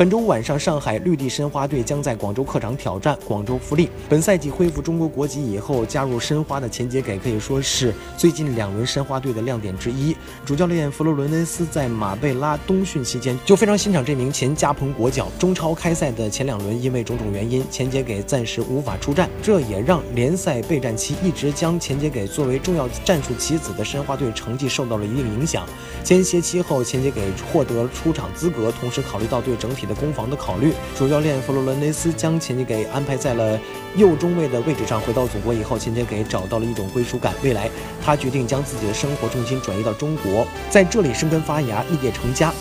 本周晚上，上海绿地申花队将在广州客场挑战广州富力。本赛季恢复中国国籍以后，加入申花的钱杰给可以说是最近两轮申花队的亮点之一。主教练弗洛伦内斯在马贝拉冬训期间就非常欣赏这名前加蓬国脚。中超开赛的前两轮，因为种种原因，钱杰给暂时无法出战，这也让联赛备战期一直将钱杰给作为重要战术棋子的申花队成绩受到了一定影响。间歇期后，钱杰给获得出场资格，同时考虑到对整体攻防的考虑，主教练弗洛伦内斯将钱杰给安排在了右中卫的位置上。回到祖国以后，钱杰给找到了一种归属感。未来，他决定将自己的生活重心转移到中国，在这里生根发芽，立业成家。